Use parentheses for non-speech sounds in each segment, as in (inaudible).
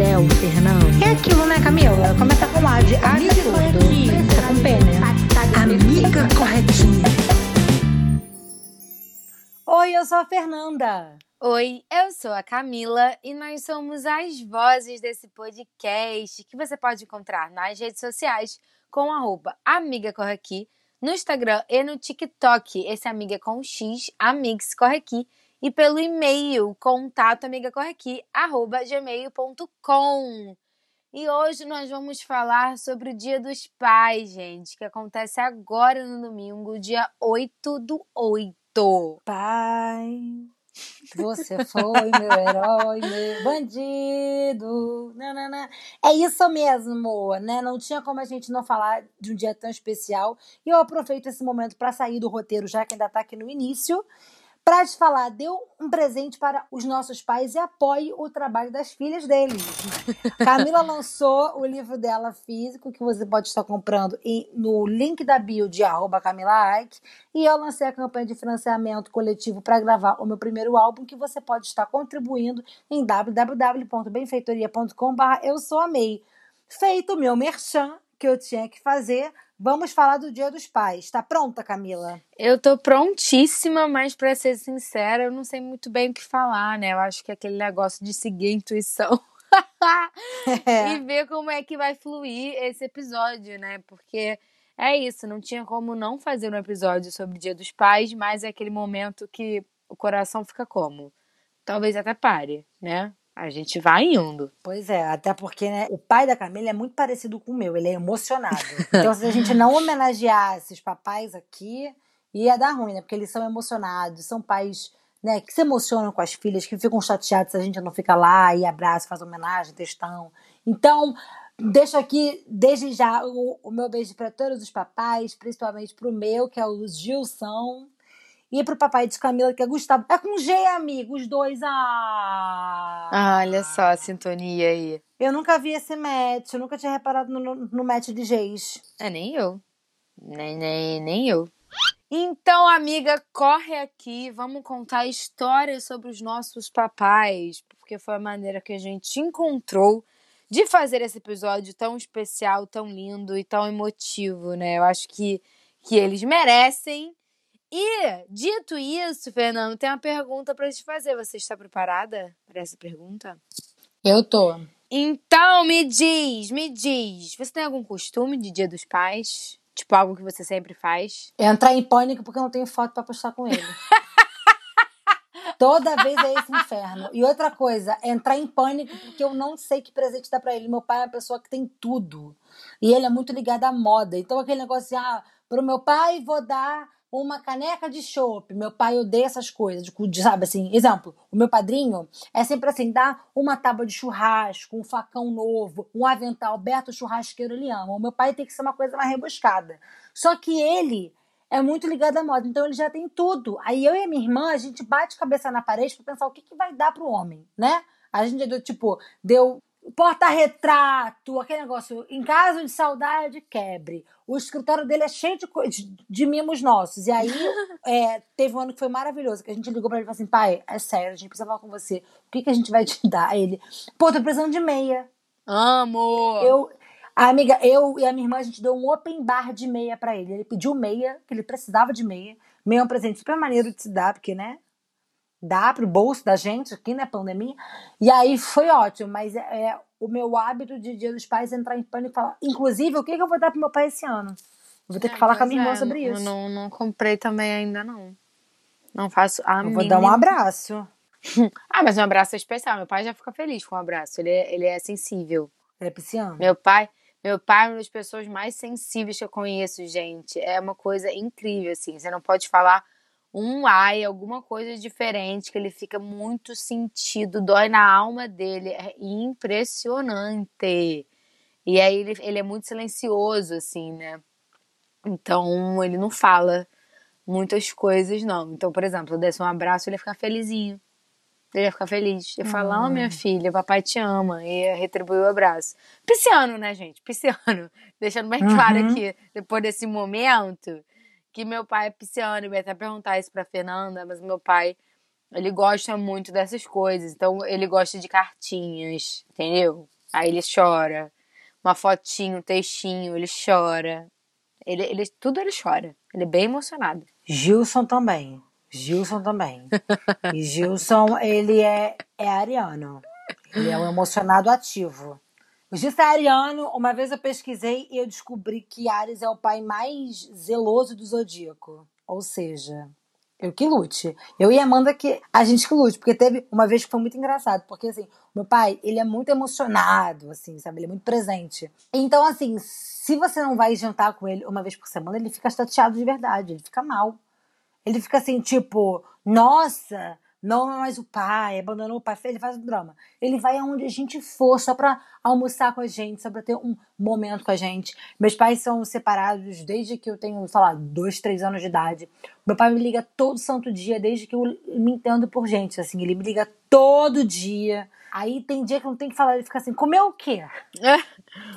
céu, Fernando. É aquilo, né, Camila? Começa com A de A corretinha. Começa com P, né? Amiga corretinha. Oi, eu sou a Fernanda. Oi, eu sou a Camila e nós somos as vozes desse podcast que você pode encontrar nas redes sociais com arroba Amiga Corre Aqui, no Instagram e no TikTok. Esse amiga é com X, Amigos Corre Aqui, e pelo e-mail contato gmail.com. E hoje nós vamos falar sobre o Dia dos Pais, gente, que acontece agora no domingo, dia 8 do 8. Pai, você (laughs) foi meu herói, meu bandido. Nanana. É isso mesmo, né? Não tinha como a gente não falar de um dia tão especial. E eu aproveito esse momento para sair do roteiro, já que ainda tá aqui no início, para te falar, deu um presente para os nossos pais e apoie o trabalho das filhas deles. (laughs) Camila lançou o livro dela físico, que você pode estar comprando em- no link da bio de arroba Camila Ike. E eu lancei a campanha de financiamento coletivo para gravar o meu primeiro álbum, que você pode estar contribuindo em www.benfeitoria.com.br Eu Sou Amei. Feito o meu merchan, que eu tinha que fazer, vamos falar do Dia dos Pais. Tá pronta, Camila? Eu tô prontíssima, mas pra ser sincera, eu não sei muito bem o que falar, né? Eu acho que é aquele negócio de seguir a intuição (laughs) É. e ver como é que vai fluir esse episódio, né? Porque é isso, não tinha como não fazer um episódio sobre o Dia dos Pais, mas é aquele momento que o coração fica como? Talvez até pare, né? A gente vai indo. Pois é, até porque né, o pai da Camila é muito parecido com o meu, ele é emocionado. Então, se a gente não homenageasse os papais aqui, ia dar ruim, né? Porque eles são emocionados, são pais né, que se emocionam com as filhas, que ficam chateados se a gente não fica lá e abraça, faz homenagem, textão. Então, deixo aqui, desde já, o, o meu beijo para todos os papais, principalmente pro meu, que é o Gilson. E pro papai de Camila, que é Gustavo. É com G, amigo, os dois. Ah! Ah, olha só a sintonia aí. Eu nunca vi esse match, eu nunca tinha reparado no, no, no match de Gs. É, nem eu. Nem, nem, nem eu. Então, amiga, corre aqui. Vamos contar histórias sobre os nossos papais, porque foi a maneira que a gente encontrou de fazer esse episódio tão especial, tão lindo e tão emotivo, né? Eu acho que, que eles merecem. E, dito isso, Fernando, tem uma pergunta pra te fazer. Você está preparada para essa pergunta? Eu tô. Então, me diz, me diz. Você tem algum costume de Dia dos Pais? Tipo, algo que você sempre faz? Entrar em pânico porque eu não tenho foto pra postar com ele. (laughs) Toda vez é esse inferno. E outra coisa, entrar em pânico porque eu não sei que presente dar pra ele. Meu pai é uma pessoa que tem tudo. E ele é muito ligado à moda. Então aquele negócio assim, ah, pro meu pai vou dar uma caneca de chopp. Meu pai odeia essas coisas, de, sabe assim, exemplo, o meu padrinho é sempre assim, dá uma tábua de churrasco, um facão novo, um avental, Beto churrasqueiro, ele ama. O meu pai tem que ser uma coisa mais rebuscada. Só que ele é muito ligado à moda, então ele já tem tudo. Aí eu e a minha irmã, a gente bate cabeça na parede pra pensar o que, que vai dar pro homem, né? A gente deu, tipo, deu porta-retrato, aquele negócio, em caso de saudade, quebre. O escritório dele é cheio de, de, de mimos nossos. E aí, (laughs) é, teve um ano que foi maravilhoso, que a gente ligou pra ele e falou assim, pai, é sério, a gente precisa falar com você. O que, que a gente vai te dar? Aí ele, pô, tô precisando de meia. Amo! Eu, a amiga, eu e a minha irmã, a gente deu um open bar de meia pra ele. Ele pediu meia, que ele precisava de meia. Meia é um presente super maneiro de se dar, porque, né? Dá pro bolso da gente aqui, né? Pandemia. E aí foi ótimo, mas é, é o meu hábito de Dia dos Pais é entrar em pânico e falar. Inclusive, o que, que eu vou dar pro meu pai esse ano? Eu vou ter que falar com a minha irmã sobre Eu isso. É, não, não comprei também ainda, não. Não faço a Eu vou dar um abraço. (laughs) Ah, mas um abraço é especial. Meu pai já fica feliz com um abraço. Ele é, ele é sensível. Ele é pisciano. Meu pai, meu pai é uma das pessoas mais sensíveis que eu conheço, gente. É uma coisa incrível, assim. Você não pode falar um ai, alguma coisa diferente, que ele fica muito sentido, dói na alma dele. É impressionante. E aí ele, ele é muito silencioso, assim, né? Então ele não fala muitas coisas, não. Então, por exemplo, eu desse um abraço, ele ia ficar felizinho. Ele ia ficar feliz. Ia falar, oh, minha filha, papai te ama. E ia retribuir o abraço. Pisciano, né, gente? Pisciano. (laughs) Deixando bem claro Uhum. aqui, depois desse momento, que meu pai é pisciano. Eu ia até perguntar isso pra Fernanda, mas meu pai, ele gosta muito dessas coisas. Então, ele gosta de cartinhas, entendeu? Aí ele chora. Uma fotinho, um textinho, ele chora. Ele, ele, tudo ele chora. Ele é bem emocionado. Gilson também. Gilson também. E Gilson, ele é, é ariano. Ele é um emocionado ativo. O Gilson é ariano. Uma vez eu pesquisei e eu descobri que Ares é o pai mais zeloso do zodíaco. Ou seja, eu que lute. Eu e Amanda que a gente que lute, porque teve uma vez que foi muito engraçado, porque assim, meu pai, ele é muito emocionado, assim, sabe? Ele é muito presente. Então, assim, se você não vai jantar com ele uma vez por semana, ele fica chateado de verdade, ele fica mal. Ele fica assim, tipo, nossa, não é mais o pai, abandonou o pai, ele faz um drama. Ele vai aonde a gente for, só pra almoçar com a gente, só pra ter um momento com a gente. Meus pais são separados desde que eu tenho, sei lá, dois, três anos de idade. Meu pai me liga todo santo dia, desde que eu me entendo por gente, assim, ele me liga todo dia. Aí tem dia que eu não tenho que falar, ele fica assim, comeu o quê?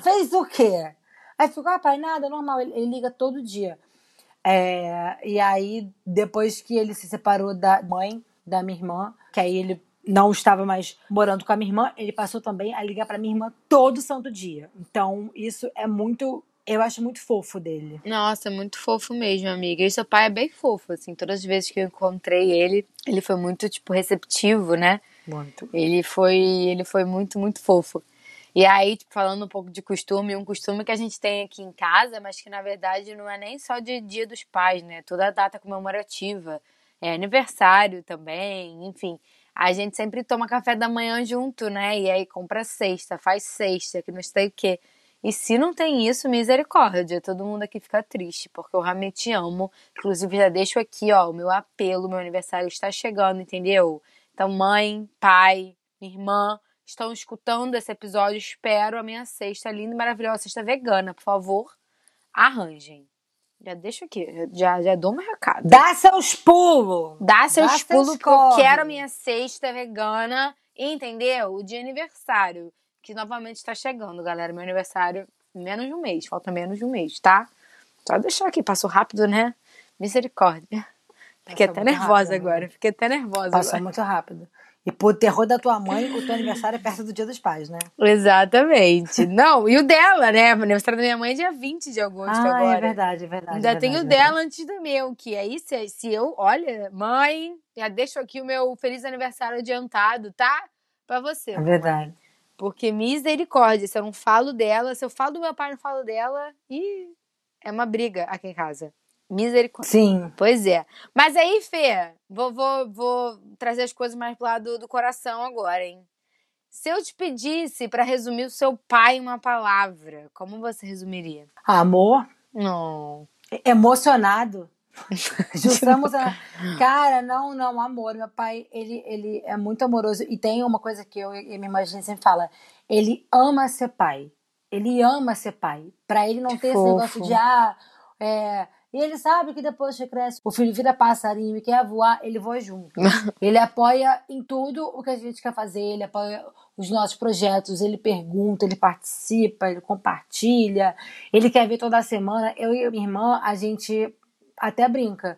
Fez o quê? Aí fica, ah, pai, nada, normal. Ele, ele liga todo dia. É, e aí, depois que ele se separou da mãe da minha irmã, que aí ele não estava mais morando com a minha irmã, ele passou também a ligar pra minha irmã todo santo dia. Então, isso é muito. Eu acho muito fofo dele. Nossa, muito fofo mesmo, amiga. E seu pai é bem fofo, assim. Todas as vezes que eu encontrei ele, ele foi muito, tipo, receptivo, né? Muito. Ele foi, ele foi muito, muito fofo. E aí, tipo, falando um pouco de costume, um costume que a gente tem aqui em casa, mas que na verdade não é nem só de Dia dos Pais, né? Toda data comemorativa. É aniversário também, enfim. A gente sempre toma café da manhã junto, né? E aí compra cesta, faz cesta, que não sei o quê. E se não tem isso, misericórdia. Todo mundo aqui fica triste, porque eu realmente te amo. Inclusive, já deixo aqui, ó, o meu apelo, meu aniversário está chegando, entendeu? Então, mãe, pai, irmã, estão escutando esse episódio, espero a minha cesta linda e maravilhosa, cesta vegana, por favor, arranjem. Já deixo aqui, já, já dou meu recado. Dá seus pulos! Dá seus Dá seus pulos, porque eu quero a minha cesta vegana, entendeu? O dia aniversário, que novamente está chegando, galera. Meu aniversário, menos de um mês, falta menos de um mês, tá? Só deixar aqui, passou rápido, né? Misericórdia. Fiquei Passou até nervosa rápido, agora, fiquei até nervosa Passou agora. muito rápido. E por terror da tua mãe, o teu aniversário é perto do dia dos pais, né? Exatamente. Não, e o dela, né? O aniversário da minha mãe é dia 20 de agosto Ah, agora. é verdade, é verdade. Ainda é tem o é dela antes do meu, que aí se, se eu, olha, mãe, já deixo aqui o meu feliz aniversário adiantado, tá? Pra você. É verdade. Porque misericórdia, se eu não falo dela, se eu falo do meu pai e não falo dela, e é uma briga aqui em casa. Misericórdia. Sim. Pois é. Mas aí, Fê, vou, vou, vou trazer as coisas mais pro lado do coração agora, hein? Se eu te pedisse pra resumir o seu pai em uma palavra, como você resumiria? Amor, Não. emocionado. (laughs) Justo emocionado. Cara, não, não, amor. Meu pai, ele, ele é muito amoroso. E tem uma coisa que eu e minha irmã a gente sempre fala. Ele ama ser pai. Ele ama ser pai. Pra ele não ter esse fofo. negócio de, ah, é... E ele sabe que depois que cresce, o filho vira passarinho e quer voar, ele voa junto. (laughs) Ele apoia em tudo o que a gente quer fazer, ele apoia os nossos projetos, ele pergunta, ele participa, ele compartilha, ele quer ver toda semana. Eu e minha irmã, a gente até brinca.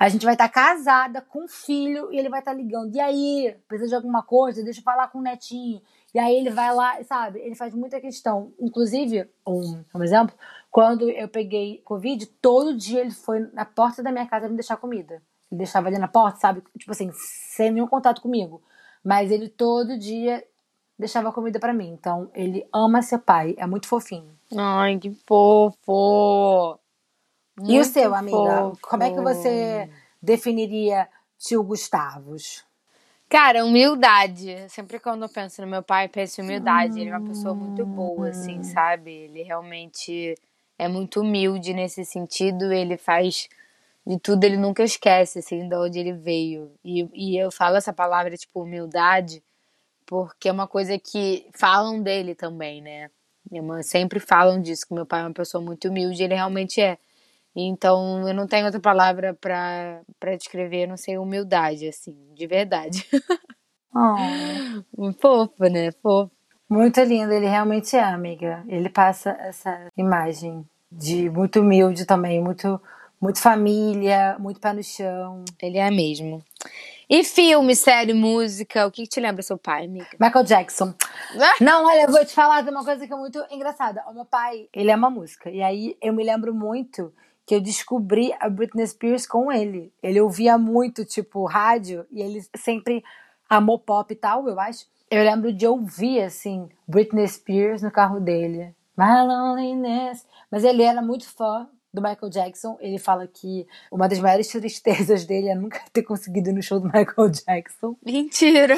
A gente vai estar casada com um filho e ele vai estar ligando. E aí, precisa de alguma coisa? Deixa eu falar com o netinho. E aí ele vai lá, sabe? Ele faz muita questão. Inclusive, um, um exemplo, quando eu peguei Covid, todo dia ele foi na porta da minha casa me deixar comida. Ele deixava ali na porta, sabe? Tipo assim, sem nenhum contato comigo. Mas ele todo dia deixava comida pra mim. Então, ele ama ser pai. É muito fofinho. Ai, que fofo! e o Muito seu, amiga? fofo. Como é que você definiria tio Gustavos? Cara, humildade. Sempre quando eu penso no meu pai, penso em humildade. Ele é uma pessoa muito boa, assim, sabe? Ele realmente é muito humilde nesse sentido. Ele faz de tudo, ele nunca esquece, assim, de onde ele veio. E, e eu falo essa palavra, tipo, humildade, porque é uma coisa que falam dele também, né? Minha mãe sempre falam disso, que meu pai é uma pessoa muito humilde, ele realmente é. Então, eu não tenho outra palavra para descrever, não sei, humildade, assim, de verdade. (laughs) Oh. Fofo, né? Fofo. Muito lindo, ele realmente é, amiga. Ele passa essa imagem de muito humilde também, muito, muito família, muito pé no chão. Ele é mesmo. E filme, série, música, o que, que te lembra seu pai, amiga? Michael Jackson. Não, olha, eu vou te falar de uma coisa que é muito engraçada. O meu pai, ele ama música. E aí eu me lembro muito que eu descobri a Britney Spears com ele. Ele ouvia muito, tipo, rádio, e ele sempre amou pop e tal, eu acho. Eu lembro de ouvir, assim, Britney Spears no carro dele. My loneliness. Mas ele era muito fã do Michael Jackson. Ele fala que uma das maiores tristezas dele é nunca ter conseguido ir no show do Michael Jackson. Mentira!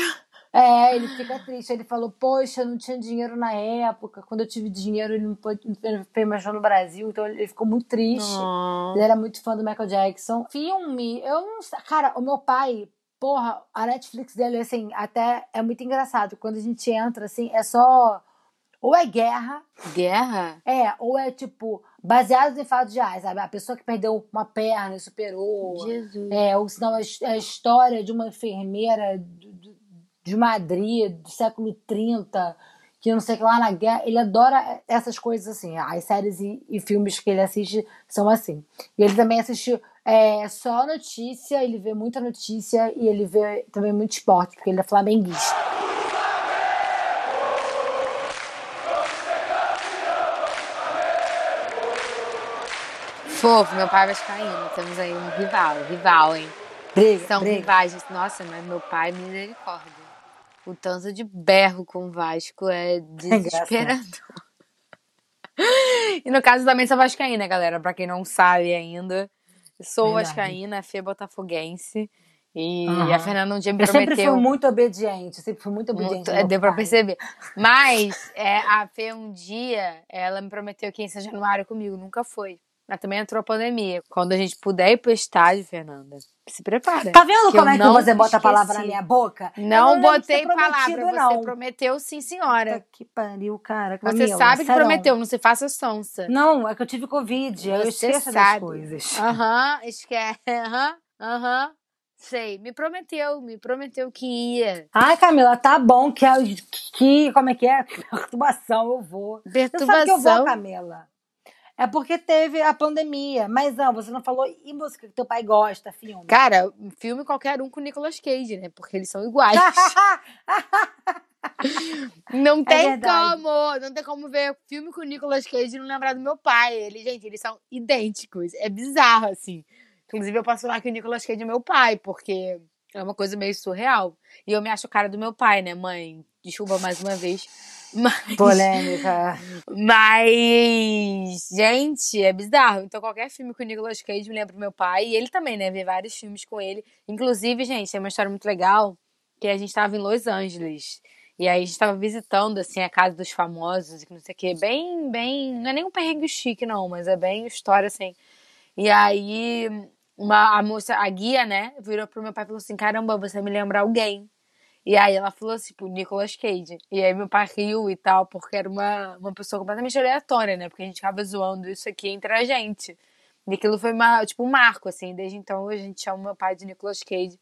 É, ele fica triste. Ele falou: Poxa, eu não tinha dinheiro na época. Quando eu tive dinheiro, ele não pôde fez mais show no Brasil. Então ele ficou muito triste. Oh. Ele era muito fã do Michael Jackson. Filme, eu não sei. Cara, o meu pai, porra, a Netflix dele, assim, até é muito engraçado. Quando a gente entra, assim, é só. Ou é guerra. Guerra? É, ou é tipo, baseados em fatos reais, sabe? A pessoa que perdeu uma perna e superou. Jesus. É, ou senão a, a história de uma enfermeira de, de Madrid, do século 30, que não sei o que lá na guerra. Ele adora essas coisas assim. As séries e, e filmes que ele assiste são assim. E ele também assiste é, só notícia, ele vê muita notícia e ele vê também muito esporte, porque ele é flamenguista. Fofo, meu pai é vascaíno. Temos aí um rival, rival, hein? Briga, São briga. rivais. Nossa, mas meu pai, misericórdia. O tanto de berro com o Vasco é desesperador. (laughs) e no caso também sou vascaína, galera. Pra quem não sabe ainda, sou Verdade. vascaína, Fê botafoguense. E Aham. a Fernanda um dia me Eu sempre prometeu... fui muito obediente, sempre fui muito obediente. Muito, é, deu pra perceber. Mas é, a Fê, um dia, ela me prometeu que ia em São Januário comigo. Nunca foi. Mas também entrou a pandemia. Quando a gente puder ir pro estádio, Fernanda, se prepara. Tá vendo como é que não você bota a palavra na esqueci. minha boca? Não, de botei palavra, não. você prometeu sim, senhora. Puta que pariu, cara. Você Camila, sabe que sério. prometeu, não se faça sonsa. Não, é que eu tive Covid. eu Você esqueço sabe. das coisas. Aham, esquece. Aham, aham. Sei, me prometeu, me prometeu que ia. Ai, Camila, tá bom que, que como é que é? (laughs) Perturbação, eu vou. Você sabe que eu vou, Perturbação. Camila. É porque teve a pandemia. Mas não, você não falou e música que teu pai gosta, filme. Cara, um filme qualquer um com o Nicolas Cage, né? Porque eles são iguais. (laughs) Não tem É como, não tem como ver filme com o Nicolas Cage e não lembrar do meu pai. Ele, gente, eles são idênticos. É bizarro, assim. Inclusive, eu posso falar que o Nicolas Cage é meu pai, porque é uma coisa meio surreal. E eu me acho cara do meu pai, né, mãe? Desculpa mais uma vez. Mas, Polêmica. mas, gente, é bizarro. Então, qualquer filme com o Nicolas Cage me lembra do meu pai. E ele também, né? Vê vários filmes com ele. Inclusive, gente, tem uma história muito legal. Que a gente tava em Los Angeles. E aí a gente tava visitando, assim, a casa dos famosos. E que não sei o quê. Bem, bem... Não é nem um perrengue chique, não. Mas é bem história, assim. E aí, uma, a moça, a guia, né? Virou pro meu pai e falou assim, caramba, você me lembra alguém. E aí ela falou assim, tipo, Nicolas Cage. E aí meu pai riu e tal, porque era uma, uma pessoa completamente aleatória, né? Porque a gente ficava zoando isso aqui entre a gente. E aquilo foi uma, tipo um marco, assim. Desde então a gente chama meu pai de Nicolas Cage,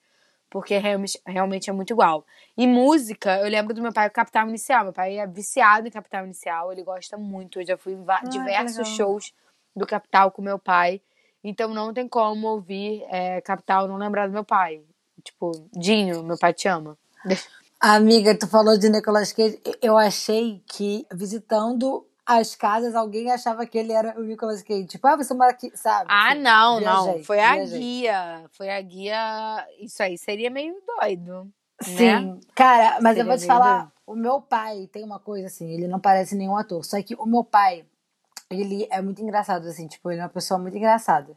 porque realmente, realmente é muito igual. E música, eu lembro do meu pai com Capital Inicial. Meu pai é viciado em Capital Inicial, ele gosta muito. Eu já fui em que diversos shows do Capital com meu pai. Então não tem como ouvir é, Capital não lembrar do meu pai. Tipo, Dinho, meu pai te ama. Amiga, tu falou de Nicolas Cage. Eu achei que visitando as casas, alguém achava que ele era o Nicolas Cage. Tipo, ah, você mora aqui, sabe? Ah, Assim, não, viajei, não. Foi a viajei. guia. Foi a guia. Isso aí seria meio doido. Sim, cara, mas eu Seria vou te falar, doido. o meu pai tem uma coisa assim, ele não parece nenhum ator, só que o meu pai, ele é muito engraçado, assim, tipo, ele é uma pessoa muito engraçada.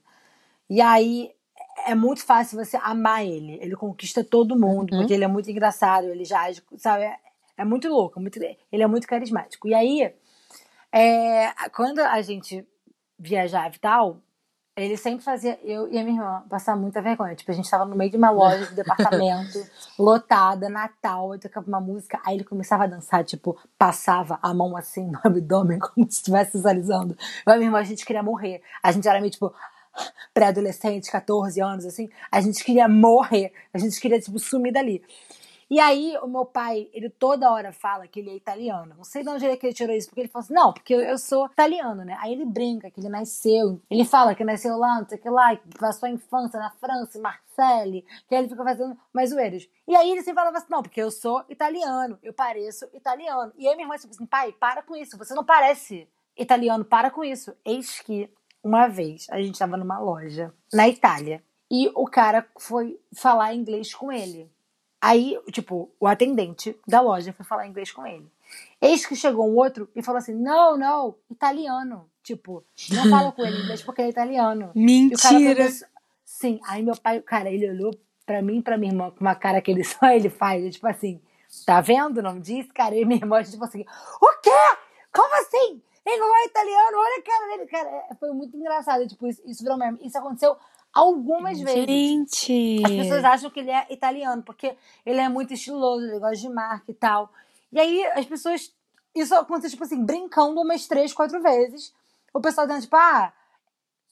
E aí, é muito fácil você amar ele, ele conquista todo mundo, Uhum. porque ele é muito engraçado, ele já age, sabe, é, é muito louco, muito, ele é muito carismático. E aí, é, quando a gente viajava e tal, Ele sempre fazia eu e a minha irmã passar muita vergonha. Tipo, a gente tava no meio de uma loja de (laughs) departamento, lotada, Natal, eu tocava uma música, aí ele começava a dançar, tipo, passava a mão assim no abdômen, (laughs) como se estivesse visualizando. Eu e a minha irmã, a gente queria morrer. A gente era meio, tipo, pré-adolescente, 14 anos, assim. A gente queria morrer. A gente queria, tipo, sumir dali. E aí, o meu pai, ele toda hora fala que ele é italiano. Não sei de onde ele tirou isso, porque ele falou assim: não, porque eu, sou italiano, né? Aí ele brinca que ele nasceu. Ele fala que nasceu lá, não sei o que lá, que passou a infância na França, em Marseille, que aí ele fica fazendo mais zoeiros. E aí ele sempre falava assim: não, porque eu sou italiano, eu pareço italiano. E aí minha irmã disse assim: pai, para com isso, você não parece italiano, para com isso. Eis que, uma vez, a gente estava numa loja na Itália. E o cara foi falar inglês com ele. Aí, tipo, o atendente da loja foi falar inglês com ele. Eis que chegou um outro e falou assim: não, não, italiano. Tipo, não (laughs) fala com ele inglês porque ele é italiano. Mentira! Começou... Sim, aí meu pai, cara, ele olhou pra mim e pra minha irmã com uma cara que ele (laughs) só ele faz. Tipo assim, tá vendo? Não disse, cara. E minha irmã, tipo assim: o quê? Como assim? Ele não é italiano? Olha a cara dele, cara. É, foi muito engraçado. Tipo, isso, isso virou mesmo. Isso aconteceu algumas vezes. Gente! As pessoas acham que ele é italiano, porque ele é muito estiloso, ele gosta de marca e tal. E aí as pessoas. Isso aconteceu, tipo assim, brincando umas três, quatro vezes. O pessoal dizendo, tipo, ah,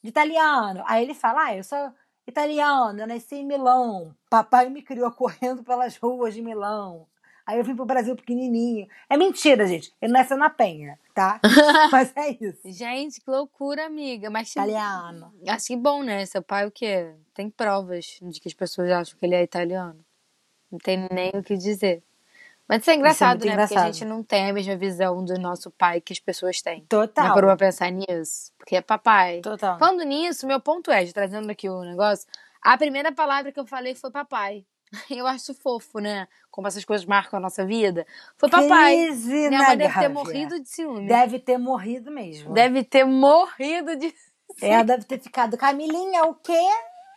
italiano. Aí ele fala, ah, eu sou italiano, eu nasci em Milão. Papai me criou correndo pelas ruas de Milão. Aí eu vim pro Brasil pequenininho. É mentira, gente. Ele nasceu na Penha, tá? (laughs) Mas é isso. Gente, que loucura, amiga. Mas Italiano. Acho que bom, né? Seu pai o quê? Tem provas de que as pessoas acham que ele é italiano. Não tem nem o que dizer. Mas isso é engraçado, isso é né? engraçado. Porque a gente não tem a mesma visão do nosso pai que as pessoas têm. Total. Não parou pra pensar nisso? Porque é papai. Total. Falando nisso, meu ponto é, trazendo aqui o negócio, a primeira palavra que eu falei foi papai. (laughs) Eu acho fofo, né? Como essas coisas marcam a nossa vida. Foi papai. Crise Minha na mãe deve ter Gávea. morrido de ciúme. Deve ter morrido mesmo. Deve ter morrido de. Ela (laughs) deve ter ficado. Camilinha, o quê?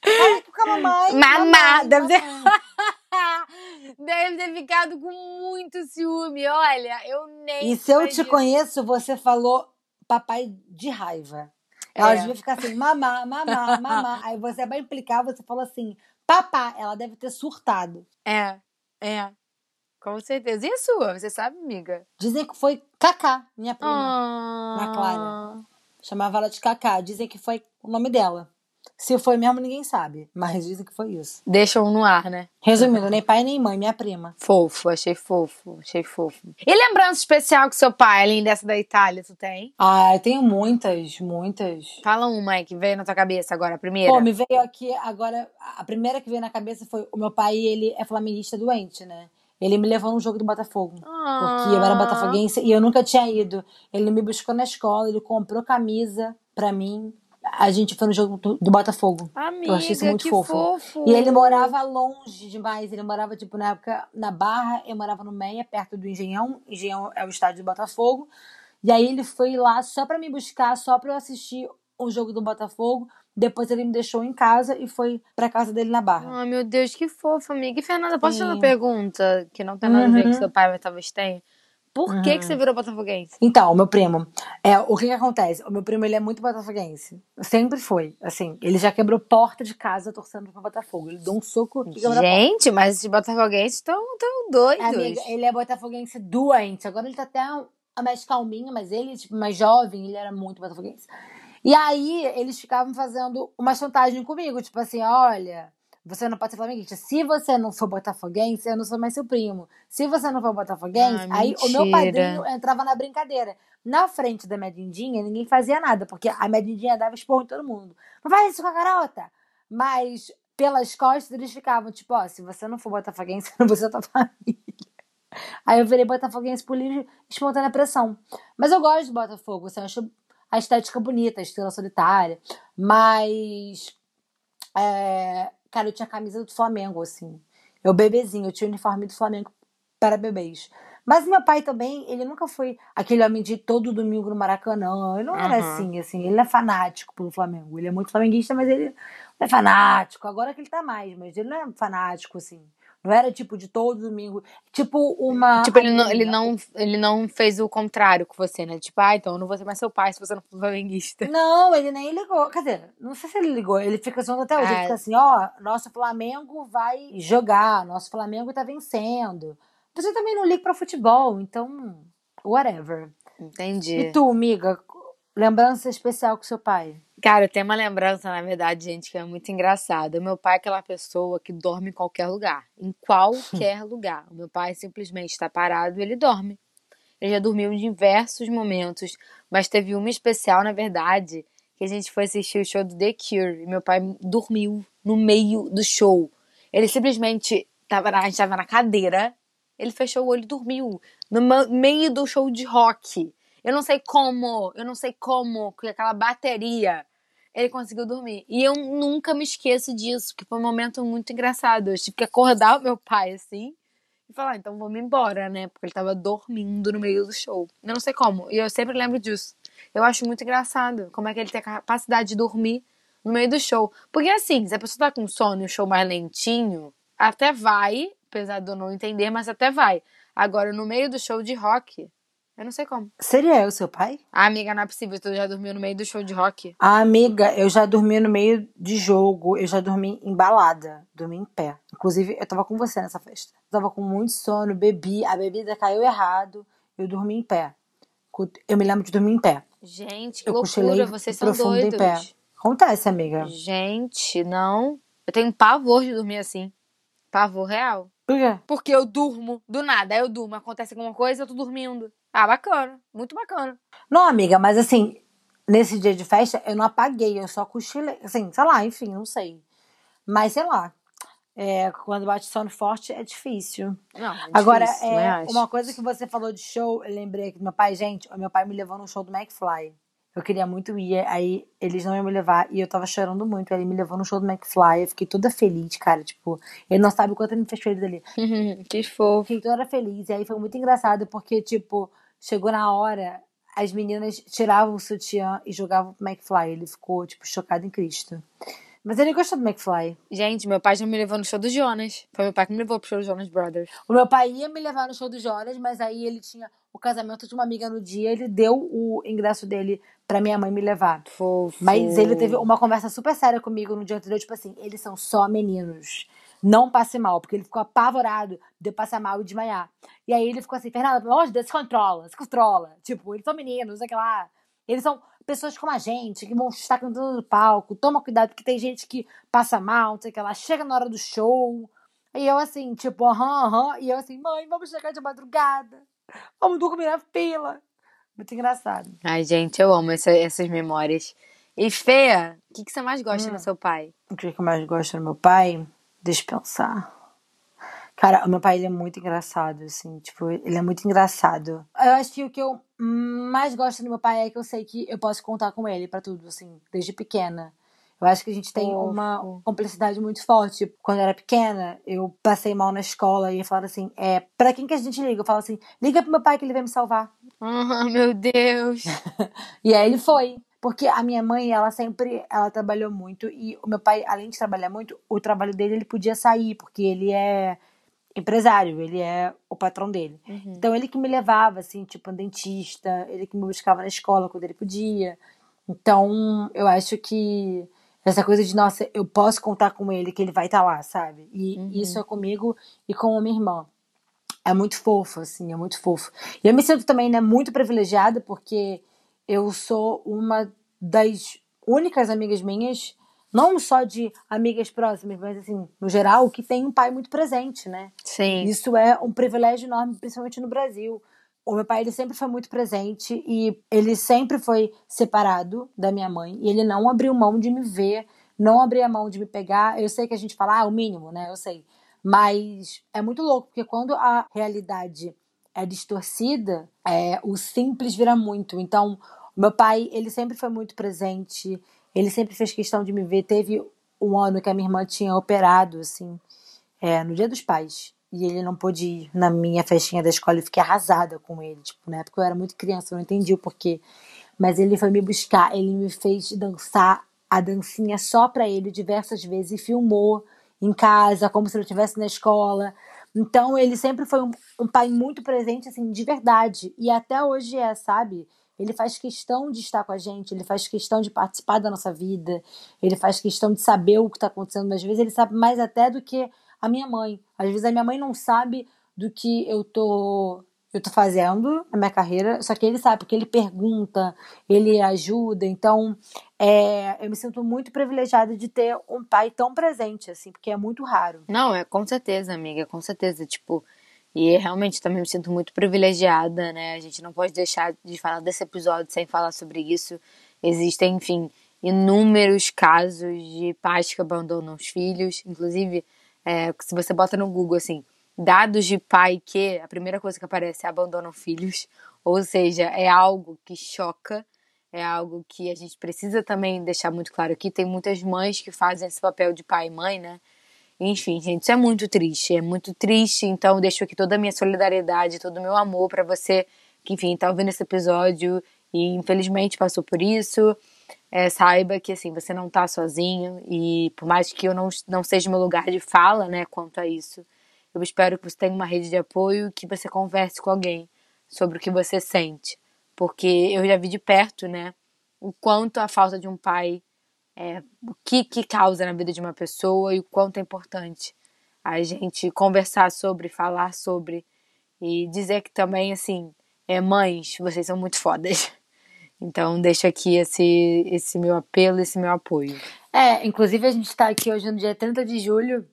Olha aqui com a mamãe. Mamá, deve ter-. (laughs) Deve ter ficado com muito ciúme. Olha, eu nem. E se eu te conheço, você falou papai de raiva. Ela É. devia ficar assim, mamá, mamá, mamá. (laughs) Aí você vai implicar, você falou assim, papá. Ela deve ter surtado. É, é. Com certeza. E a sua? Você sabe, amiga? Dizem que foi Cacá, minha prima. Ah. Na Clara. Chamava ela de Cacá. Dizem que foi o nome dela. Se foi mesmo, ninguém sabe. Mas dizem que foi isso. Deixam no ar, né? Resumindo, nem pai nem mãe, minha prima. Fofo, achei fofo, achei fofo. E lembrança especial com seu pai, além dessa da Itália, tu tem? Ah, eu tenho muitas, muitas. Fala uma aí que veio na tua cabeça agora, a primeira. Pô, me veio aqui agora. A primeira que veio na cabeça foi o meu pai, ele é flamenguista doente, né? Ele me levou no jogo do Botafogo. Ah. Porque eu era botafoguense e eu nunca tinha ido. Ele me buscou na escola, ele comprou camisa pra mim. A gente foi no jogo do, do Botafogo. Amiga, eu achei isso muito que fofo. fofo. E ele morava longe demais. Ele morava, tipo, na época, na Barra. Eu morava no Meia, perto do Engenhão. Engenhão é o estádio do Botafogo. E aí ele foi lá só pra me buscar, só pra eu assistir o jogo do Botafogo. Depois ele me deixou em casa e foi pra casa dele na Barra. Ai, meu Deus, que fofo, amiga. E Fernanda, posso fazer uma Sim. pergunta que não tem nada a ver com Uhum. seu pai, mas talvez tenha? Por que, que você virou botafoguense? Então, meu primo, é, o que que acontece? O meu primo, ele é muito botafoguense. Sempre foi, assim. Ele já quebrou porta de casa torcendo pro Botafogo. Ele deu um soco quebrou. Gente, mas esses botafoguenses estão tão doidos. Amiga, ele é botafoguense doente. Agora ele tá até mais calminho, mas ele, tipo, mais jovem, ele era muito botafoguense. E aí, eles ficavam fazendo uma chantagem comigo, tipo assim, olha, você não pode ser flamenguista. Se você não for botafoguense, eu não sou mais seu primo. Se você não for botafoguense, Ah, aí o meu padrinho entrava na brincadeira. Na frente da minha dindinha, ninguém fazia nada, porque a minha dindinha dava esporro em todo mundo. Não faz isso com a garota! Mas pelas costas eles ficavam, tipo, ó, se você não for botafoguense, (laughs) vou ser tua família. Aí eu virei botafoguense por livre espontânea pressão. Mas eu gosto do Botafogo, assim, eu acho a estética bonita, a estrela solitária. Mas, é, cara, eu tinha camisa do Flamengo, assim. Eu bebezinho, eu tinha o uniforme do Flamengo para bebês. Mas meu pai também, ele nunca foi aquele homem de todo domingo no Maracanã. Ele não era Aham. assim, assim. Ele é fanático pelo Flamengo. Ele é muito flamenguista, mas ele não é fanático. Agora que ele tá mais, mas ele não é fanático, assim. Não era tipo de todo domingo. Tipo uma. Tipo, ele não, ele, não, ele não fez o contrário com você, né? Tipo, ah, então eu não vou ser mais seu pai se você não for flamenguista. Não, ele nem ligou. Dizer, não sei se ele ligou. Ele fica zoando até hoje. Ah. Ele fica assim: ó, nosso Flamengo vai jogar, nosso Flamengo tá vencendo. Mas eu também não ligo pra futebol, então. Whatever. Entendi. E tu, amiga? Lembrança especial com seu pai? Cara, tem uma lembrança, na verdade, gente, que é muito engraçada. O meu pai é aquela pessoa que dorme em qualquer lugar. Em qualquer (laughs) lugar. O meu pai simplesmente está parado e ele dorme. Ele já dormiu em diversos momentos, mas teve uma especial, na verdade, que a gente foi assistir o show do The Cure e meu pai dormiu no meio do show. Ele simplesmente tava, na- a gente tava na cadeira, ele fechou o olho e dormiu no meio do show de rock. Eu não sei como, eu não sei como, com aquela bateria, ele conseguiu dormir. E eu nunca me esqueço disso, porque foi um momento muito engraçado. Eu tive que acordar o meu pai assim e falar, então vamos embora, né? Porque ele tava dormindo no meio do show. Eu não sei como. E eu sempre lembro disso. Eu acho muito engraçado como é que ele tem a capacidade de dormir no meio do show. Porque assim, se a pessoa tá com sono e o show mais lentinho, até vai, apesar de eu não entender, mas até vai. Agora, no meio do show de rock, eu não sei como. Seria eu, seu pai? Ah, amiga, não é possível, tu já dormiu no meio do show de rock? Ah, amiga, eu já dormi no meio de jogo, eu já dormi em balada, dormi em pé. Inclusive, eu tava com você nessa festa. Eu tava com muito sono, bebi, a bebida caiu errado, eu dormi em pé. Eu me lembro de dormir em pé. Gente, que Eu loucura, vocês são profundo em doidos. pé. Acontece, amiga. Gente, não. Eu tenho pavor de dormir assim. Pavor real. Por quê? Porque eu durmo, do nada, aí eu durmo, acontece alguma coisa, eu tô dormindo. Ah, bacana, muito bacana. Não, amiga, mas assim, nesse dia de festa, eu não apaguei, eu só cochilei. Assim, sei lá, enfim, não sei. Mas sei lá. É, quando bate sono forte é difícil. Não, é Agora, difícil, é, também acho. uma coisa que você falou de show, eu lembrei que meu pai, gente, o meu pai me levou no show do McFly. Eu queria muito ir, aí eles não iam me levar e eu tava chorando muito. Aí ele me levou no show do McFly, eu fiquei toda feliz, cara. Tipo, ele não sabe o quanto ele me fez feliz ali. (laughs) que fofo. Fiquei toda feliz. E aí foi muito engraçado, porque, tipo, chegou na hora, as meninas tiravam o sutiã e jogavam pro McFly. Ele ficou, tipo, chocado em Cristo. Mas ele gostou do McFly. Gente, meu pai já me levou no show do Jonas. Foi meu pai que me levou pro show do Jonas Brothers. O meu pai ia me levar no show do Jonas, mas aí ele tinha o casamento de uma amiga no dia. Ele deu o ingresso dele pra minha mãe me levar. Fofo. Mas ele teve uma conversa super séria comigo no dia anterior, tipo assim, eles são só meninos. Não passe mal, porque ele ficou apavorado de eu passar mal e desmaiar. E aí ele ficou assim, Fernanda, pelo amor de Deus, se controla, se controla. Tipo, eles são meninos, sei lá. Eles são pessoas como a gente, que vão estar cantando no palco. Toma cuidado, porque tem gente que passa mal, não sei o que lá, chega na hora do show. E eu assim, tipo, aham, aham. E eu assim, mãe, vamos chegar de madrugada. Vamos dormir na fila. Muito engraçado. Ai, gente, eu amo essa- essas memórias. E Fê, o que, que você mais gosta Hum. no seu pai? O que eu mais gosto do meu pai? Deixa eu pensar. Cara, o meu pai ele é muito engraçado, assim, tipo, ele é muito engraçado. Eu acho que o que eu mais gosto do meu pai é que eu sei que eu posso contar com ele pra tudo, assim, desde pequena. Eu acho que a gente tem uma cumplicidade muito forte. Quando eu era pequena, eu passei mal na escola e ia falar assim: é, pra quem que a gente liga? Eu falo assim: liga pro meu pai que ele vai me salvar. Ah, meu Deus. (laughs) E aí ele foi. Porque a minha mãe, ela sempre, ela trabalhou muito e o meu pai, além de trabalhar muito, o trabalho dele ele podia sair, porque ele é empresário, ele é o patrão dele. Uhum. Então ele que me levava assim, tipo, um dentista, ele que me buscava na escola quando ele podia. Então, eu acho que essa coisa de, nossa, eu posso contar com ele, que ele vai estar lá, sabe? E Uhum. isso é comigo e com a minha irmã. É muito fofo, assim, é muito fofo. E eu me sinto também, né, muito privilegiada, porque eu sou uma das únicas amigas minhas, não só de amigas próximas, mas assim, no geral, que tem um pai muito presente, né? Sim. Isso é um privilégio enorme, principalmente no Brasil. O meu pai, ele sempre foi muito presente e ele sempre foi separado da minha mãe e ele não abriu mão de me ver, não abriu mão de me pegar. Eu sei que a gente fala, ah, o mínimo, né? Eu sei. Mas é muito louco, porque quando a realidade é distorcida, é, o simples vira muito. Então, meu pai, ele sempre foi muito presente, ele sempre fez questão de me ver. Teve um ano que a minha irmã tinha operado, assim, é, no Dia dos Pais. E ele não pôde ir na minha festinha da escola. Eu fiquei arrasada com ele. Tipo, na época eu era muito criança, eu não entendi o porquê. Mas ele foi me buscar, ele me fez dançar a dancinha só pra ele diversas vezes e filmou. em casa, como se ele estivesse na escola. Então, ele sempre foi um, um pai muito presente, assim, de verdade. E até hoje é, sabe? Ele faz questão de estar com a gente, ele faz questão de participar da nossa vida, ele faz questão de saber o que está acontecendo. Às vezes ele sabe mais até do que a minha mãe. Às vezes a minha mãe não sabe do que eu tô eu tô fazendo na minha carreira, só que ele sabe, porque ele pergunta, ele ajuda, então é, eu me sinto muito privilegiada de ter um pai tão presente, assim, porque é muito raro. Não, é com certeza, amiga, com certeza, tipo, e realmente também me sinto muito privilegiada, né? A gente não pode deixar de falar desse episódio sem falar sobre isso. Existem, enfim, inúmeros casos de pais que abandonam os filhos, inclusive, é, se você bota no Google assim, dados de pai que, a primeira coisa que aparece é abandonam filhos, ou seja, é algo que choca, é algo que a gente precisa também deixar muito claro aqui. Tem muitas mães que fazem esse papel de pai e mãe, né? Enfim, gente, isso é muito triste, é muito triste. Então, deixo aqui toda a minha solidariedade, todo o meu amor para você que, enfim, tá ouvindo esse episódio e infelizmente passou por isso. É, saiba que, assim, você não tá sozinho e por mais que eu não, não seja meu lugar de fala, né, quanto a isso, eu espero que você tenha uma rede de apoio, que você converse com alguém sobre o que você sente. Porque eu já vi de perto, né, o quanto a falta de um pai, é, o que, que causa na vida de uma pessoa e o quanto é importante a gente conversar sobre, falar sobre e dizer que também, assim, é, mães, vocês são muito fodas. (laughs) Então, deixo aqui esse, esse meu apelo, esse meu apoio. É, inclusive a gente está aqui hoje no dia 30 de julho,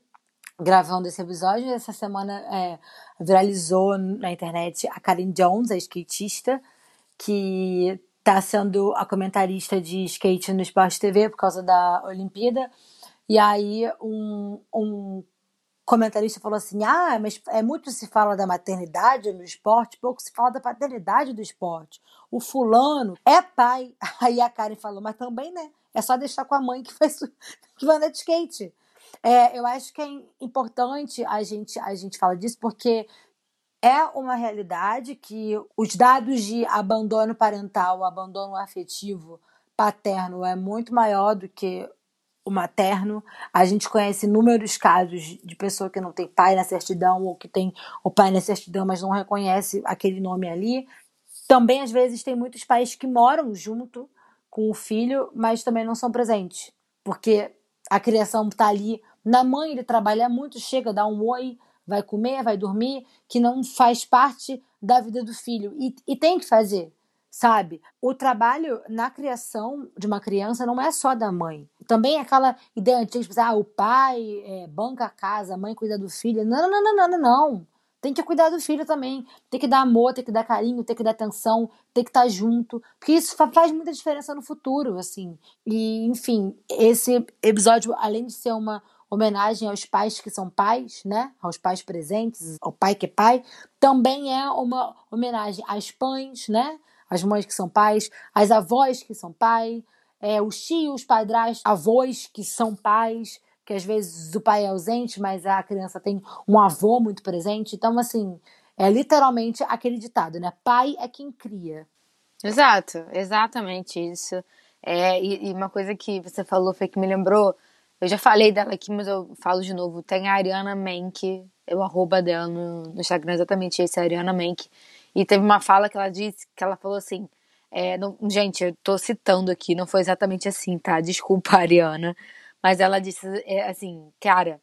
gravando esse episódio. Essa semana é, viralizou na internet a Karen Jones, a skatista, que está sendo a comentarista de skate no Esporte TV por causa da Olimpíada. E aí um, um comentarista falou assim: ah, mas é muito se fala da maternidade no esporte, pouco se fala da paternidade do esporte. O fulano é pai. (laughs) Aí a Karen falou, mas também, né? É só deixar com a mãe que faz que vai andar de skate. É, eu acho que é importante a gente, a gente falar disso porque é uma realidade que os dados de abandono parental, abandono afetivo paterno é muito maior do que o materno. A gente conhece inúmeros casos de pessoa que não tem pai na certidão ou que tem o pai na certidão, mas não reconhece aquele nome ali. Também, às vezes, tem muitos pais que moram junto com o filho, mas também não são presentes, porque a criação está ali. Na mãe, ele trabalha muito, chega, dá um oi, vai comer, vai dormir, que não faz parte da vida do filho. E, e tem que fazer, sabe? O trabalho na criação de uma criança não é só da mãe. Também é aquela ideia antiga, tipo, ah, o pai é, banca a casa, a mãe cuida do filho. Não, não, não, não, não, não. Tem que cuidar do filho também. Tem que dar amor, tem que dar carinho, tem que dar atenção, tem que estar junto. Porque isso faz muita diferença no futuro, assim. E, enfim, esse episódio, além de ser uma homenagem aos pais que são pais, né? Aos pais presentes, ao pai que é pai, também é uma homenagem às pães, né? As mães que são pais, às avós que são pais, é, os tios, padrastos, avós que são pais, que às vezes o pai é ausente, mas a criança tem um avô muito presente. Então, assim, é literalmente aquele ditado, né? Pai é quem cria. Exato, exatamente isso. É, e, e, uma coisa que você falou foi que me lembrou, eu já falei dela aqui, mas eu falo de novo, tem a Ariana Menck, o arroba dela no, no Instagram, exatamente esse, a Ariana Menck, e teve uma fala que ela disse, que ela falou assim, é, não, gente, eu tô citando aqui, não foi exatamente assim, tá? (laughs) Desculpa, Ariana, mas ela disse é, assim, cara,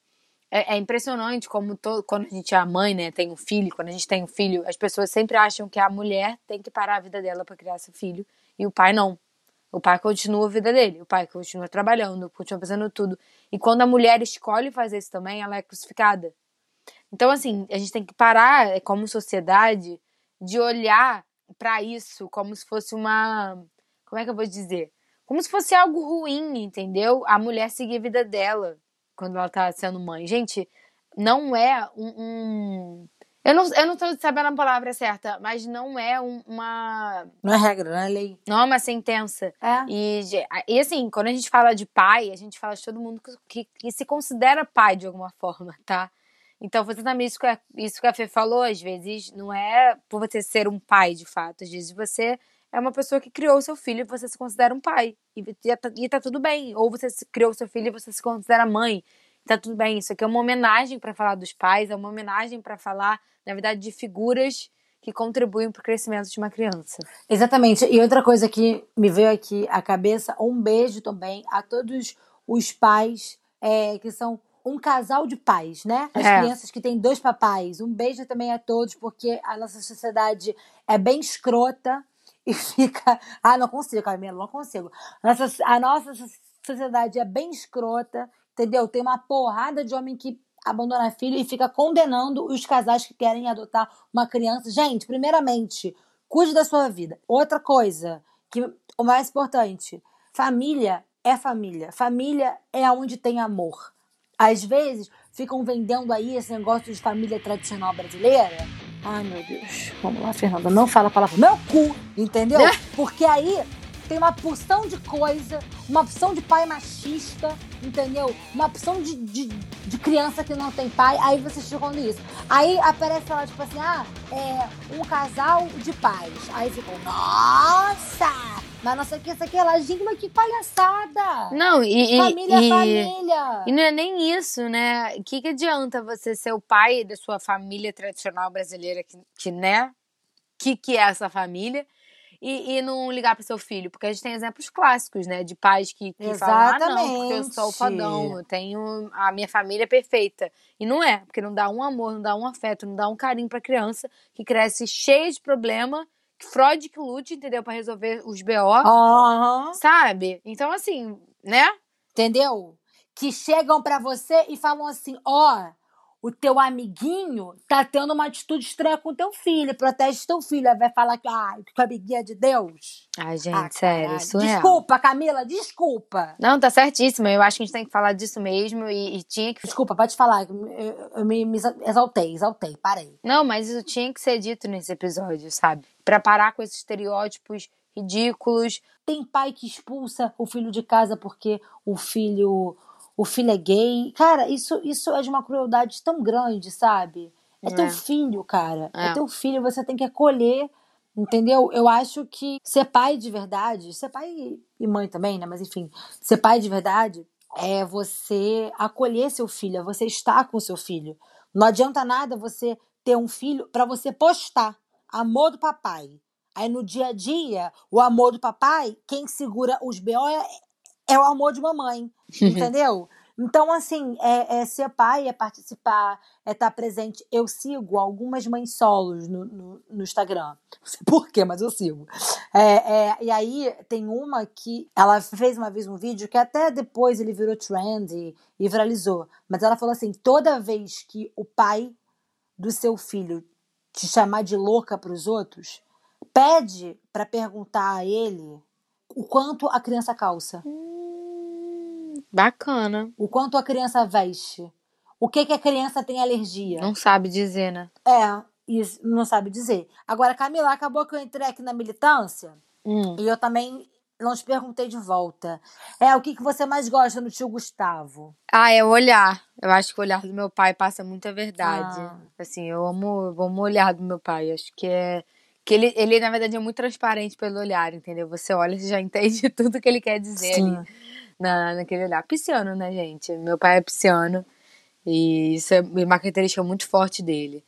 é, é impressionante como to, quando a gente é mãe, né, tem um filho, quando a gente tem um filho, as pessoas sempre acham que a mulher tem que parar a vida dela para criar seu filho e o pai não. O pai continua a vida dele, o pai continua trabalhando, continua fazendo tudo. E quando a mulher escolhe fazer isso também, ela é crucificada. Então, assim, a gente tem que parar, é, como sociedade, de olhar para isso como se fosse uma. Como é que eu vou dizer? como se fosse algo ruim, entendeu? A mulher seguir a vida dela quando ela tá sendo mãe. Gente, não é um. um... Eu, não, eu não tô sabendo a palavra certa, mas não é um, uma. Não é regra, não é lei. Não é uma sentença. É. E, e assim, quando a gente fala de pai, a gente fala de todo mundo que, que se considera pai de alguma forma, tá? Então, você também, isso que, a, isso que a Fê falou, às vezes, não é por você ser um pai de fato. Às vezes você é uma pessoa que criou seu filho e você se considera um pai. E, e, tá, e tá tudo bem. Ou você criou seu filho e você se considera mãe. Tá tudo bem. Isso aqui é uma homenagem para falar dos pais, é uma homenagem para falar, na verdade, de figuras que contribuem para o crescimento de uma criança. Exatamente. E outra coisa que me veio aqui à cabeça, um beijo também a todos os pais é, que são um casal de pais, né? As É. crianças que têm dois papais. Um beijo também a todos, porque a nossa sociedade é bem escrota e (laughs) fica. Ah, não consigo, Camila, não consigo. Nossa, a nossa so- sociedade é bem escrota, entendeu? Tem uma porrada de homem que abandona filho e fica condenando os casais que querem adotar uma criança. Gente, primeiramente, cuide da sua vida. Outra coisa, que o mais importante, família é família. Família é onde tem amor. Às vezes ficam vendendo aí esse negócio de família tradicional brasileira. Ai, meu Deus. Vamos lá, Fernanda. Não fala a palavra meu cu, entendeu? Porque aí tem uma porção de coisa, uma opção de pai machista, entendeu? Uma opção de, de, de criança que não tem pai. Aí vocês ficam nisso. Aí aparece ela, tipo assim, ah, é um casal de pais. Aí ficam, nossa! Mas não sei o que, isso aqui, ela, gente, mas que palhaçada! Não, e. família e- é família! E não é nem isso, né? O que, que adianta você ser o pai da sua família tradicional brasileira, que, que né? Que que é essa família? E, e não ligar para seu filho, porque a gente tem exemplos clássicos, né? De pais que, que falam, ah, não, porque eu sou o fodão, eu tenho a minha família é perfeita. E não é, porque não dá um amor, não dá um afeto, não dá um carinho pra criança que cresce cheia de problema, que Freud que lute, entendeu? Pra resolver os BO, Aham. sabe? Então, assim, né? Entendeu? Que chegam pra você e falam assim: ó, o teu amiguinho tá tendo uma atitude estranha com teu filho, protege teu filho. Aí vai falar que, ah, que tua amiguinha é de Deus. Ai, gente, Ah, sério, caralho. surreal. Desculpa, Camila, desculpa. Não, tá certíssimo. Eu acho que a gente tem que falar disso mesmo e, e tinha que. Desculpa, pode falar. Eu, eu me, me exaltei, exaltei, parei. Não, mas isso tinha que ser dito nesse episódio, sabe? Pra parar com esses estereótipos ridículos. Tem pai que expulsa o filho de casa porque o filho o filho é gay. Cara, isso, isso é de uma crueldade tão grande, sabe? É, É. teu filho, cara. É. É. teu filho, você tem que acolher, entendeu? Eu acho que ser pai de verdade, ser pai e mãe também, né? Mas enfim, ser pai de verdade é você acolher seu filho, é você estar com seu filho. Não adianta nada você ter um filho pra você postar amor do papai. Aí no dia a dia, o amor do papai, quem segura os BO é, é o amor de mamãe. (laughs) Entendeu? Então, assim, é, é ser pai, é participar, é estar presente. Eu sigo algumas mães solos no, no, no Instagram. (laughs) Não sei por quê, mas eu sigo. É, é, e aí tem uma que ela fez uma vez um vídeo que até depois ele virou trend e, e viralizou. Mas ela falou assim: toda vez que o pai do seu filho te chamar de louca para os outros, pede para perguntar a ele o quanto a criança calça. Bacana. O quanto a criança veste. O que, que a criança tem alergia. Não sabe dizer, né? É, isso não sabe dizer. Agora, Camila, acabou que eu entrei aqui na militância Hum. e eu também não te perguntei de volta. É, o que, que você mais gosta no tio Gustavo? Ah, é o olhar. Eu acho que o olhar do meu pai passa muita verdade. Ah. Assim, eu amo, eu amo o olhar do meu pai. Acho que é. Que ele, ele, na verdade, é muito transparente pelo olhar, entendeu? Você olha e já entende (laughs) tudo que ele quer dizer ali na, naquele olhar. Pisciano, né, gente? Meu pai é pisciano. E isso é uma característica muito forte dele.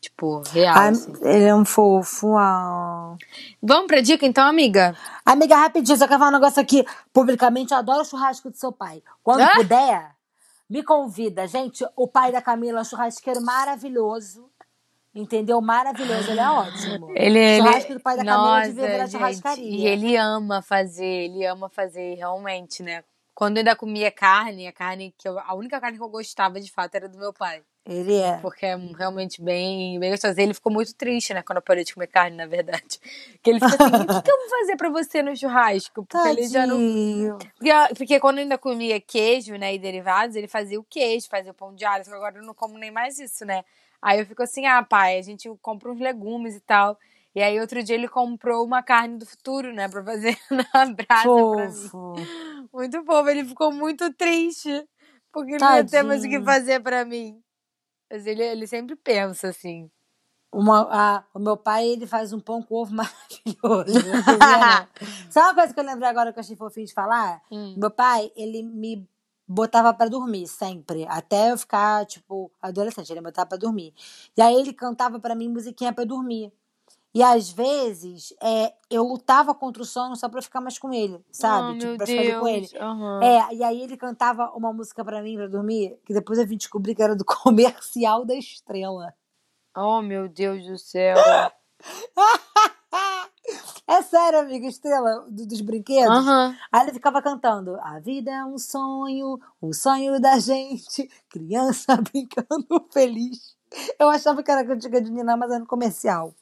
Tipo, real. Ah, assim. ele é um fofo. ah. Vamos pra dica então, amiga? Amiga, rapidinho, só quero falar um negócio aqui. Publicamente, eu adoro o churrasco do seu pai. Quando Ah? puder, me convida. Gente, o pai da Camila é um churrasqueiro maravilhoso. Entendeu? Maravilhoso, ele é ótimo. Ele, ele... Churrasco do pai da Camila Nossa, devia virar gente, churrascaria. E ele ama fazer, ele ama fazer, realmente, né? Quando eu ainda comia carne, a carne que eu, a única carne que eu gostava de fato era do meu pai. Ele é. Porque é realmente bem, bem gostoso. Ele ficou muito triste, né, quando eu parei de comer carne, na verdade. (laughs) Que ele fica assim, o que, que eu vou fazer pra você no churrasco? Porque ele já não. Tadinho. Porque, porque quando eu ainda comia queijo, né, e derivados, ele fazia o queijo, fazia o pão de alho, agora eu não como nem mais isso, né? Aí eu fico assim, ah, pai, a gente compra uns legumes e tal. E aí outro dia ele comprou uma carne do futuro, né, pra fazer (laughs) na brasa pra mim. Fofo. Muito fofo, ele ficou muito triste. Porque não ia ter mais o que Tadinho. fazer pra mim. Mas ele, ele sempre pensa assim. Uma, a- o meu pai, ele faz um pão com ovo (laughs) maravilhoso. (laughs) Sabe uma coisa que eu lembrei agora que eu achei fofinho de falar? Hum. Meu pai, ele me botava pra dormir sempre, até eu ficar, tipo, adolescente, ele botava pra dormir. E aí ele cantava pra mim musiquinha pra eu dormir. E às vezes é, eu lutava contra o sono só pra ficar mais com ele, sabe? Oh, tipo, pra ficar com ele. Aham. É, e aí ele cantava uma música pra mim pra dormir, que depois eu vim descobrir que era do (laughs) comercial da estrela. Oh, meu Deus do céu. (laughs) É sério, amiga, estrela do- dos brinquedos. Aham. Aí ele ficava cantando: A vida é um sonho, o sonho da gente, criança (laughs) brincando feliz. Eu achava que era cantiga de Niná, mas era no comercial.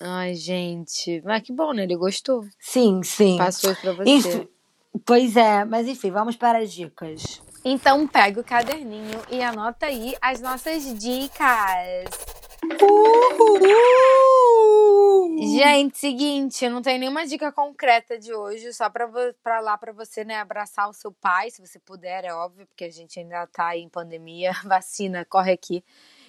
Ai, gente. Mas que bom, né? Ele gostou. Sim, sim. Passou isso pra você. Enfim, pois é, mas enfim, vamos para as dicas. Então pega o caderninho e anota aí as nossas dicas. Uhul! Gente, seguinte, não tenho nenhuma dica concreta de hoje, só pra, pra lá pra você, né, abraçar o seu pai, se você puder, é óbvio, porque a gente ainda tá em pandemia, (laughs) vacina, corre aqui.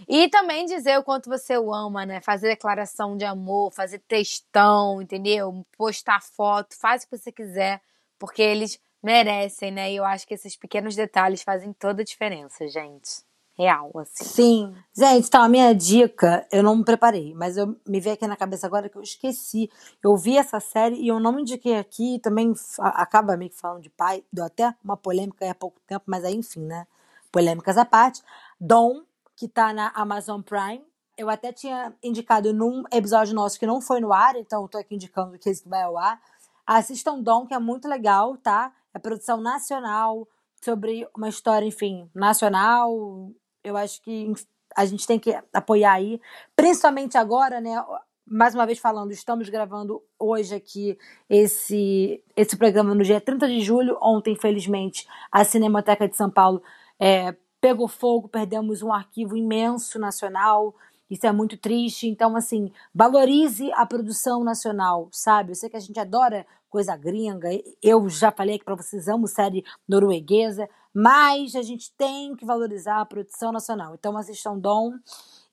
E também dizer o quanto você o ama, né? Fazer declaração de amor, fazer textão, entendeu? Postar foto, faz o que você quiser, porque eles merecem, né? E eu acho que esses pequenos detalhes fazem toda a diferença, gente. Real, assim. Sim. Gente, então, a minha dica, eu não me preparei, mas eu me veio aqui na cabeça agora que eu esqueci. Eu vi essa série e eu não me indiquei aqui, também acaba meio que falando de pai, deu até uma polêmica há pouco tempo, mas aí, enfim, né? Polêmicas à parte. Dom, que tá na Amazon Prime. Eu até tinha indicado num episódio nosso que não foi no ar, então eu tô aqui indicando que esse vai ao ar. Assistam Dom, que é muito legal, tá? É produção nacional, sobre uma história, enfim, nacional. Eu acho que a gente tem que apoiar aí, principalmente agora, né? Mais uma vez falando, estamos gravando hoje aqui esse, esse programa no dia 30 de julho. Ontem, infelizmente, a Cinemateca de São Paulo é, pegou fogo, perdemos um arquivo imenso nacional. Isso é muito triste. Então, assim, valorize a produção nacional, sabe? Eu sei que a gente adora coisa gringa. Eu já falei aqui pra vocês, amo série norueguesa. Mas a gente tem que valorizar a produção nacional. Então, assistam Dom.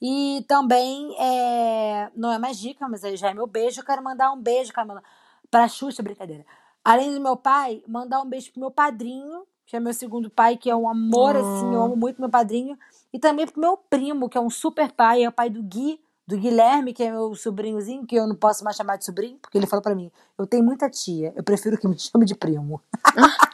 E também, é, não é mais dica, mas aí já é meu beijo. Eu quero mandar um beijo, mandar pra Xuxa, brincadeira. Além do meu pai, mandar um beijo pro meu padrinho, que é meu segundo pai, que é um amor, assim, eu amo muito meu padrinho. E também pro meu primo, que é um super pai, é o pai do Gui, do Guilherme, que é meu sobrinhozinho, que eu não posso mais chamar de sobrinho, porque ele falou pra mim, eu tenho muita tia, eu prefiro que me (laughs) chame de primo. (laughs)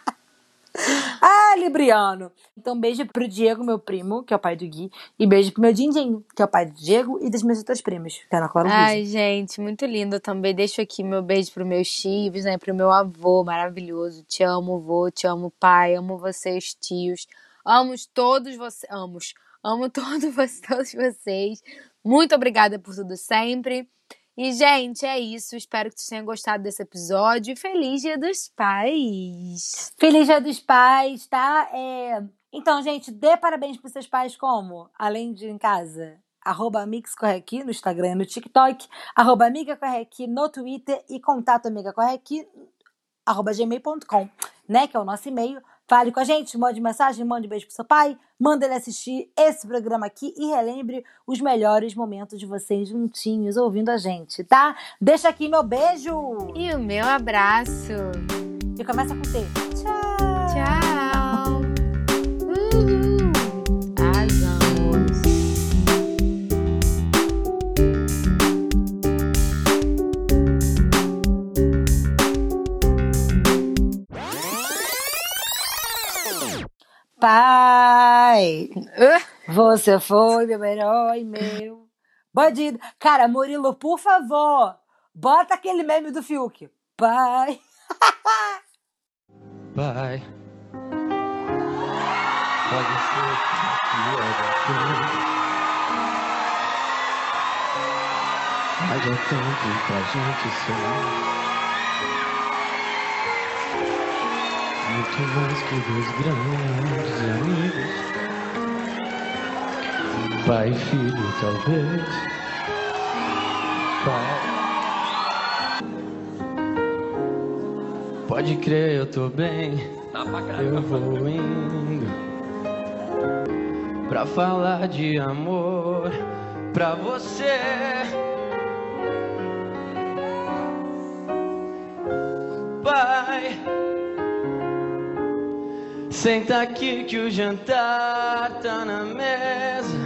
Libriano! Então, beijo pro Diego, meu primo, que é o pai do Gui, e beijo pro meu Dindinho, que é o pai do Diego e das minhas outras primas, que é a Clara. Ai, gente, muito lindo também. Deixo aqui meu beijo pro meus tios, né? Pro meu avô maravilhoso. Te amo, vô, te amo, pai. Amo vocês, tios. Amo todos vocês. Amo. (laughs) Amo todos vocês. Muito obrigada por tudo sempre. E, gente, é isso. Espero que vocês tenham gostado desse episódio. Feliz Dia dos Pais! Feliz Dia dos Pais, tá? É, Então, gente, dê parabéns pros seus pais como? Além de em casa. Arroba Amix Correqui no Instagram e no TikTok. Arroba Amiga Correqui no Twitter. E contato Amiga Correqui arroba gmail.com, né? Que é o nosso e-mail. Fale com a gente, mande mensagem, mande beijo pro seu pai, manda ele assistir esse programa aqui e relembre os melhores momentos de vocês juntinhos ouvindo a gente, tá? Deixa aqui meu beijo! E o meu abraço. E começa com T. Tchau! Tchau! Uhul! Uh, você foi meu herói, meu bandido. Cara, Murilo, por favor, bota aquele meme do Fiuk. Pai. (laughs) Pai. Pode ser. Mas é tanto pra gente sonhar. Muito mais que dois grandes amigos. Pai filho, talvez. Pai. Pode crer, eu tô bem. Eu vou indo pra falar de amor pra você. Pai, Senta aqui que o jantar tá na mesa.